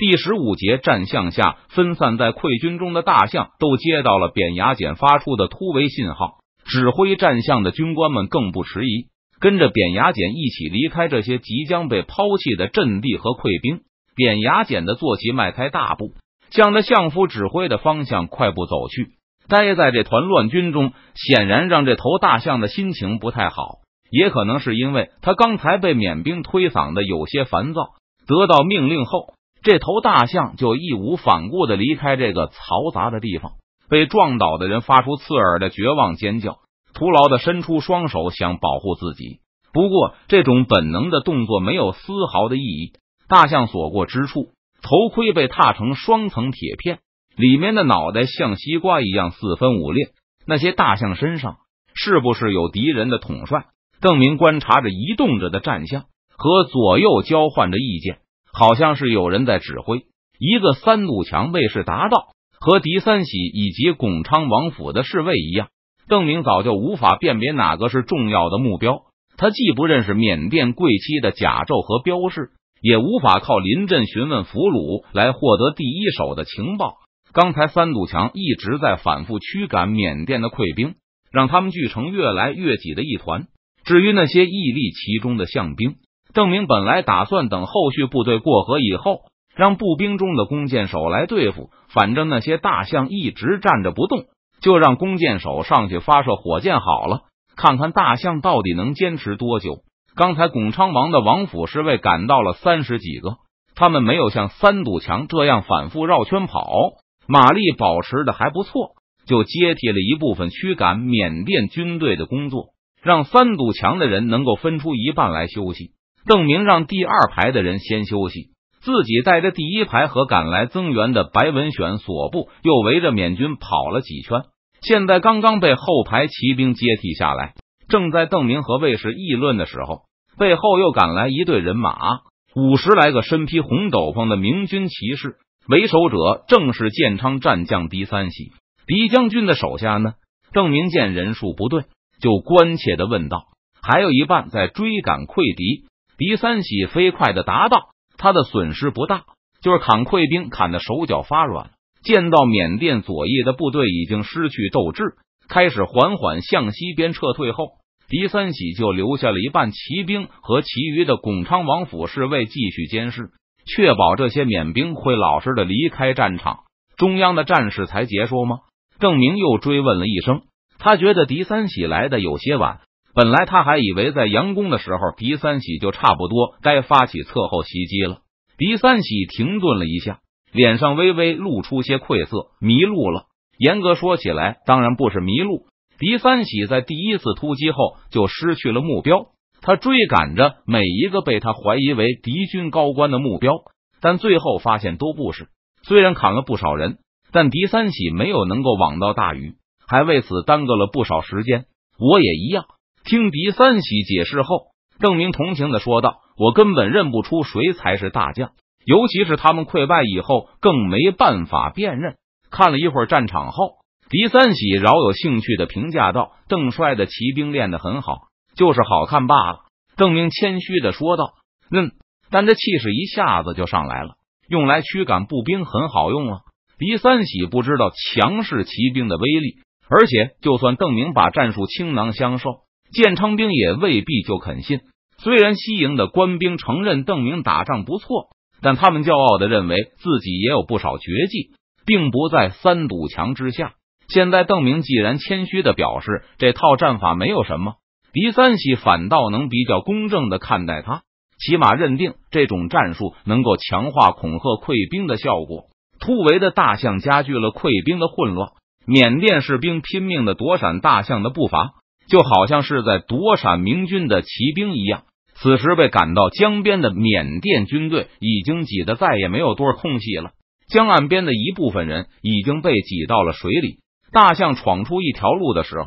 第十五节战象下，分散在溃军中的大象都接到了扁牙简发出的突围信号。指挥战象的军官们更不迟疑，跟着扁牙简一起离开这些即将被抛弃的阵地和溃兵。扁牙简的坐骑迈开大步，向着相夫指挥的方向快步走去。待在这团乱军中，显然让这头大象的心情不太好，也可能是因为他刚才被缅兵推搡的有些烦躁。得到命令后。这头大象就义无反顾的离开这个嘈杂的地方，被撞倒的人发出刺耳的绝望尖叫，徒劳的伸出双手想保护自己。不过，这种本能的动作没有丝毫的意义。大象所过之处，头盔被踏成双层铁片，里面的脑袋像西瓜一样四分五裂。那些大象身上是不是有敌人的统帅？邓明观察着移动着的战象，和左右交换着意见。好像是有人在指挥一个三堵墙卫士答道，和狄三喜以及巩昌王府的侍卫一样。邓明早就无法辨别哪个是重要的目标，他既不认识缅甸贵戚的甲胄和标示，也无法靠临阵询问俘虏来获得第一手的情报。刚才三堵墙一直在反复驱赶缅甸的溃兵，让他们聚成越来越挤的一团。至于那些屹立其中的象兵。邓明本来打算等后续部队过河以后，让步兵中的弓箭手来对付。反正那些大象一直站着不动，就让弓箭手上去发射火箭好了，看看大象到底能坚持多久。刚才巩昌王的王府侍卫赶到了三十几个，他们没有像三堵墙这样反复绕圈跑，马力保持的还不错，就接替了一部分驱赶缅甸军队的工作，让三堵墙的人能够分出一半来休息。邓明让第二排的人先休息，自己带着第一排和赶来增援的白文选所部，又围着缅军跑了几圈。现在刚刚被后排骑兵接替下来，正在邓明和卫士议论的时候，背后又赶来一队人马，五十来个身披红斗篷的明军骑士，为首者正是建昌战将狄三喜。狄将军的手下呢？邓明见人数不对，就关切的问道：“还有一半在追赶溃敌。”狄三喜飞快的答道：“他的损失不大，就是砍溃兵砍的手脚发软。见到缅甸左翼的部队已经失去斗志，开始缓缓向西边撤退后，狄三喜就留下了一半骑兵和其余的巩昌王府侍卫继续监视，确保这些缅兵会老实的离开战场。中央的战事才结束吗？”郑明又追问了一声，他觉得狄三喜来的有些晚。本来他还以为在佯攻的时候，狄三喜就差不多该发起侧后袭击了。狄三喜停顿了一下，脸上微微露出些愧色，迷路了。严格说起来，当然不是迷路。狄三喜在第一次突击后就失去了目标，他追赶着每一个被他怀疑为敌军高官的目标，但最后发现都不是。虽然砍了不少人，但狄三喜没有能够网到大鱼，还为此耽搁了不少时间。我也一样。听狄三喜解释后，邓明同情的说道：“我根本认不出谁才是大将，尤其是他们溃败以后，更没办法辨认。”看了一会儿战场后，狄三喜饶有兴趣的评价道：“邓帅的骑兵练得很好，就是好看罢了。”邓明谦虚的说道：“嗯，但这气势一下子就上来了，用来驱赶步兵很好用啊。”狄三喜不知道强势骑兵的威力，而且就算邓明把战术倾囊相授。建昌兵也未必就肯信。虽然西营的官兵承认邓明打仗不错，但他们骄傲的认为自己也有不少绝技，并不在三堵墙之下。现在邓明既然谦虚的表示这套战法没有什么，狄三喜反倒能比较公正的看待他，起码认定这种战术能够强化恐吓溃兵的效果。突围的大象加剧了溃兵的混乱，缅甸士兵拼命的躲闪大象的步伐。就好像是在躲闪明军的骑兵一样。此时被赶到江边的缅甸军队已经挤得再也没有多少空隙了。江岸边的一部分人已经被挤到了水里。大象闯出一条路的时候，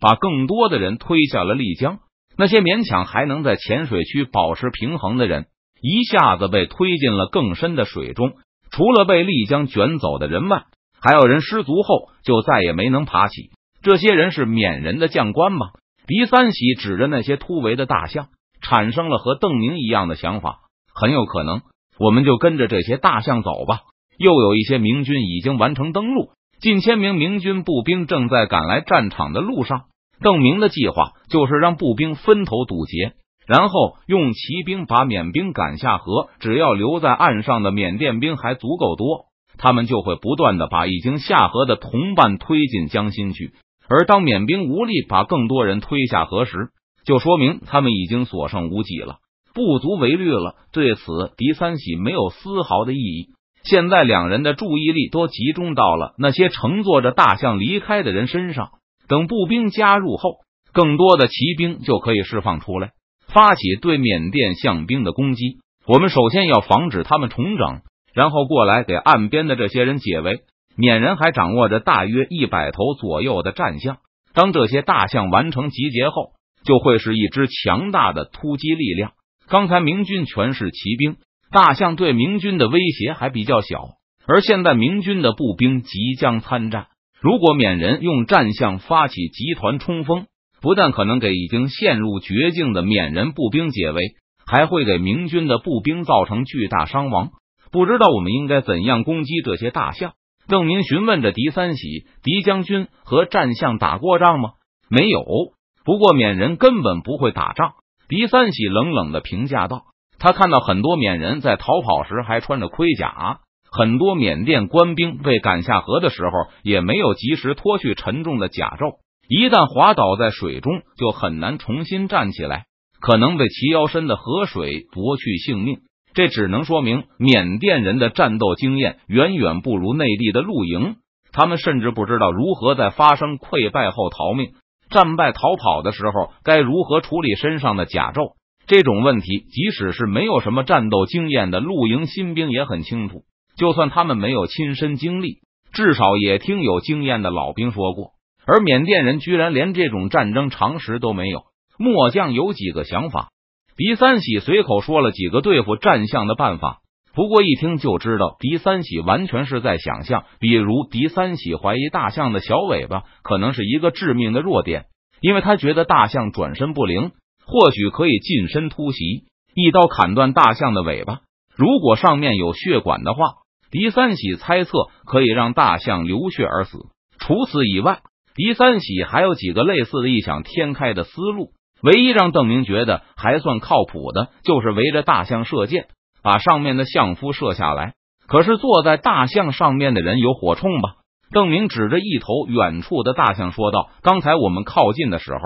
把更多的人推下了丽江。那些勉强还能在浅水区保持平衡的人，一下子被推进了更深的水中。除了被丽江卷走的人外，还有人失足后就再也没能爬起。这些人是缅人的将官吗？狄三喜指着那些突围的大象，产生了和邓明一样的想法。很有可能，我们就跟着这些大象走吧。又有一些明军已经完成登陆，近千名明军步兵正在赶来战场的路上。邓明的计划就是让步兵分头堵截，然后用骑兵把缅兵赶下河。只要留在岸上的缅甸兵还足够多，他们就会不断的把已经下河的同伴推进江心去。而当缅兵无力把更多人推下河时，就说明他们已经所剩无几了，不足为虑了。对此，狄三喜没有丝毫的异议。现在两人的注意力都集中到了那些乘坐着大象离开的人身上。等步兵加入后，更多的骑兵就可以释放出来，发起对缅甸象兵的攻击。我们首先要防止他们重整，然后过来给岸边的这些人解围。缅人还掌握着大约一百头左右的战象，当这些大象完成集结后，就会是一支强大的突击力量。刚才明军全是骑兵，大象对明军的威胁还比较小，而现在明军的步兵即将参战。如果缅人用战象发起集团冲锋，不但可能给已经陷入绝境的缅人步兵解围，还会给明军的步兵造成巨大伤亡。不知道我们应该怎样攻击这些大象？邓明询问着狄三喜：“狄将军和战象打过仗吗？”“没有。”不过缅人根本不会打仗。狄三喜冷冷的评价道：“他看到很多缅人在逃跑时还穿着盔甲。”很多缅甸官兵被赶下河的时候，也没有及时脱去沉重的甲胄，一旦滑倒在水中，就很难重新站起来，可能被齐腰深的河水夺去性命。这只能说明缅甸人的战斗经验远远不如内地的露营，他们甚至不知道如何在发生溃败后逃命，战败逃跑的时候该如何处理身上的甲胄。这种问题，即使是没有什么战斗经验的露营新兵也很清楚。就算他们没有亲身经历，至少也听有经验的老兵说过。而缅甸人居然连这种战争常识都没有。末将有几个想法，狄三喜随口说了几个对付战象的办法。不过一听就知道，狄三喜完全是在想象。比如，狄三喜怀疑大象的小尾巴可能是一个致命的弱点，因为他觉得大象转身不灵，或许可以近身突袭，一刀砍断大象的尾巴。如果上面有血管的话。狄三喜猜测可以让大象流血而死。除此以外，狄三喜还有几个类似的异想天开的思路。唯一让邓明觉得还算靠谱的，就是围着大象射箭，把上面的象夫射下来。可是坐在大象上面的人有火铳吧？邓明指着一头远处的大象说道：“刚才我们靠近的时候，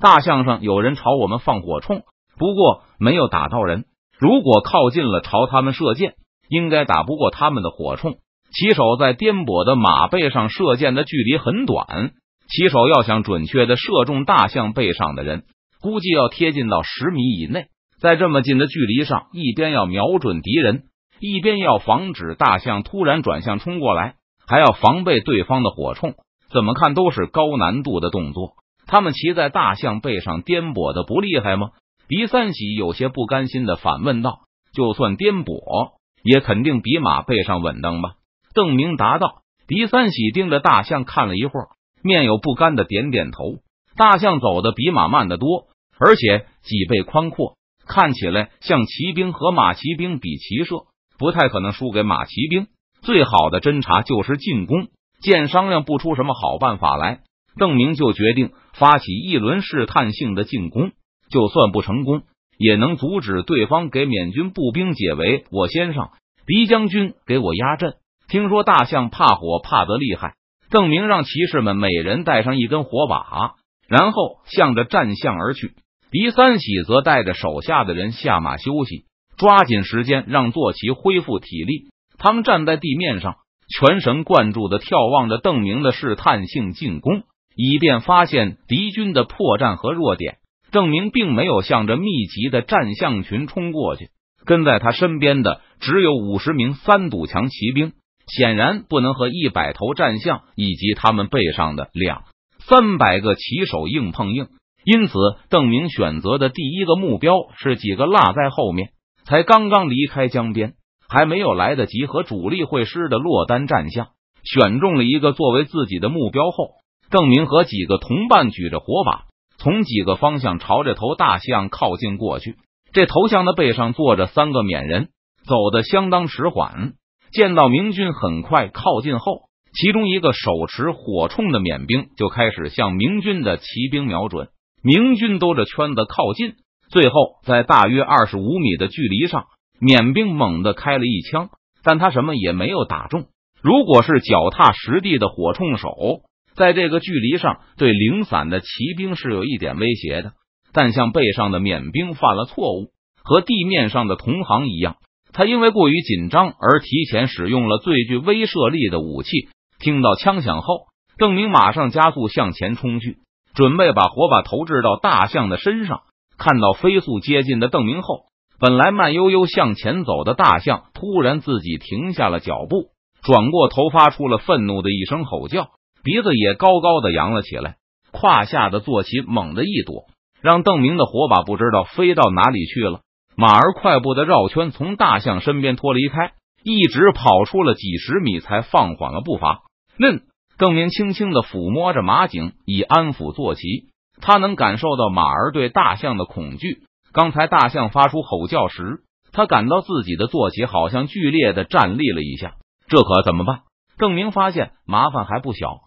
大象上有人朝我们放火铳，不过没有打到人。如果靠近了，朝他们射箭。”应该打不过他们的火铳。骑手在颠簸的马背上射箭的距离很短，骑手要想准确的射中大象背上的人，估计要贴近到十米以内。在这么近的距离上，一边要瞄准敌人，一边要防止大象突然转向冲过来，还要防备对方的火铳。怎么看都是高难度的动作。他们骑在大象背上颠簸的不厉害吗？狄三喜有些不甘心的反问道：“就算颠簸。”也肯定比马背上稳当吧？邓明答道。狄三喜盯着大象看了一会儿，面有不甘的点点头。大象走的比马慢得多，而且脊背宽阔，看起来像骑兵和马骑兵比骑射，不太可能输给马骑兵。最好的侦察就是进攻。见商量不出什么好办法来，邓明就决定发起一轮试探性的进攻，就算不成功。也能阻止对方给缅军步兵解围。我先上，狄将军给我压阵。听说大象怕火，怕得厉害。邓明让骑士们每人带上一根火把，然后向着战象而去。狄三喜则带着手下的人下马休息，抓紧时间让坐骑恢复体力。他们站在地面上，全神贯注的眺望着邓明的试探性进攻，以便发现敌军的破绽和弱点。邓明并没有向着密集的战象群冲过去，跟在他身边的只有五十名三堵墙骑兵，显然不能和一百头战象以及他们背上的两三百个骑手硬碰硬。因此，邓明选择的第一个目标是几个落在后面、才刚刚离开江边、还没有来得及和主力会师的落单战象。选中了一个作为自己的目标后，邓明和几个同伴举着火把。从几个方向朝这头大象靠近过去。这头象的背上坐着三个缅人，走得相当迟缓。见到明军很快靠近后，其中一个手持火铳的缅兵就开始向明军的骑兵瞄准。明军兜着圈子靠近，最后在大约二十五米的距离上，缅兵猛地开了一枪，但他什么也没有打中。如果是脚踏实地的火铳手，在这个距离上对零散的骑兵是有一点威胁的。但像背上的缅兵犯了错误，和地面上的同行一样。他因为过于紧张而提前使用了最具威慑力的武器。听到枪响后，邓明马上加速向前冲去，准备把火把投掷到大象的身上。看到飞速接近的邓明后，本来慢悠悠向前走的大象突然自己停下了脚步，转过头发出了愤怒的一声吼叫，鼻子也高高的扬了起来，胯下的坐骑猛地一躲，让邓明的火把不知道飞到哪里去了。马儿快步的绕圈，从大象身边脱离开，一直跑出了几十米，才放缓了步伐。嫩邓明轻轻的抚摸着马颈，以安抚坐骑。他能感受到马儿对大象的恐惧。刚才大象发出吼叫时，他感到自己的坐骑好像剧烈的站立了一下。这可怎么办？邓明发现麻烦还不小。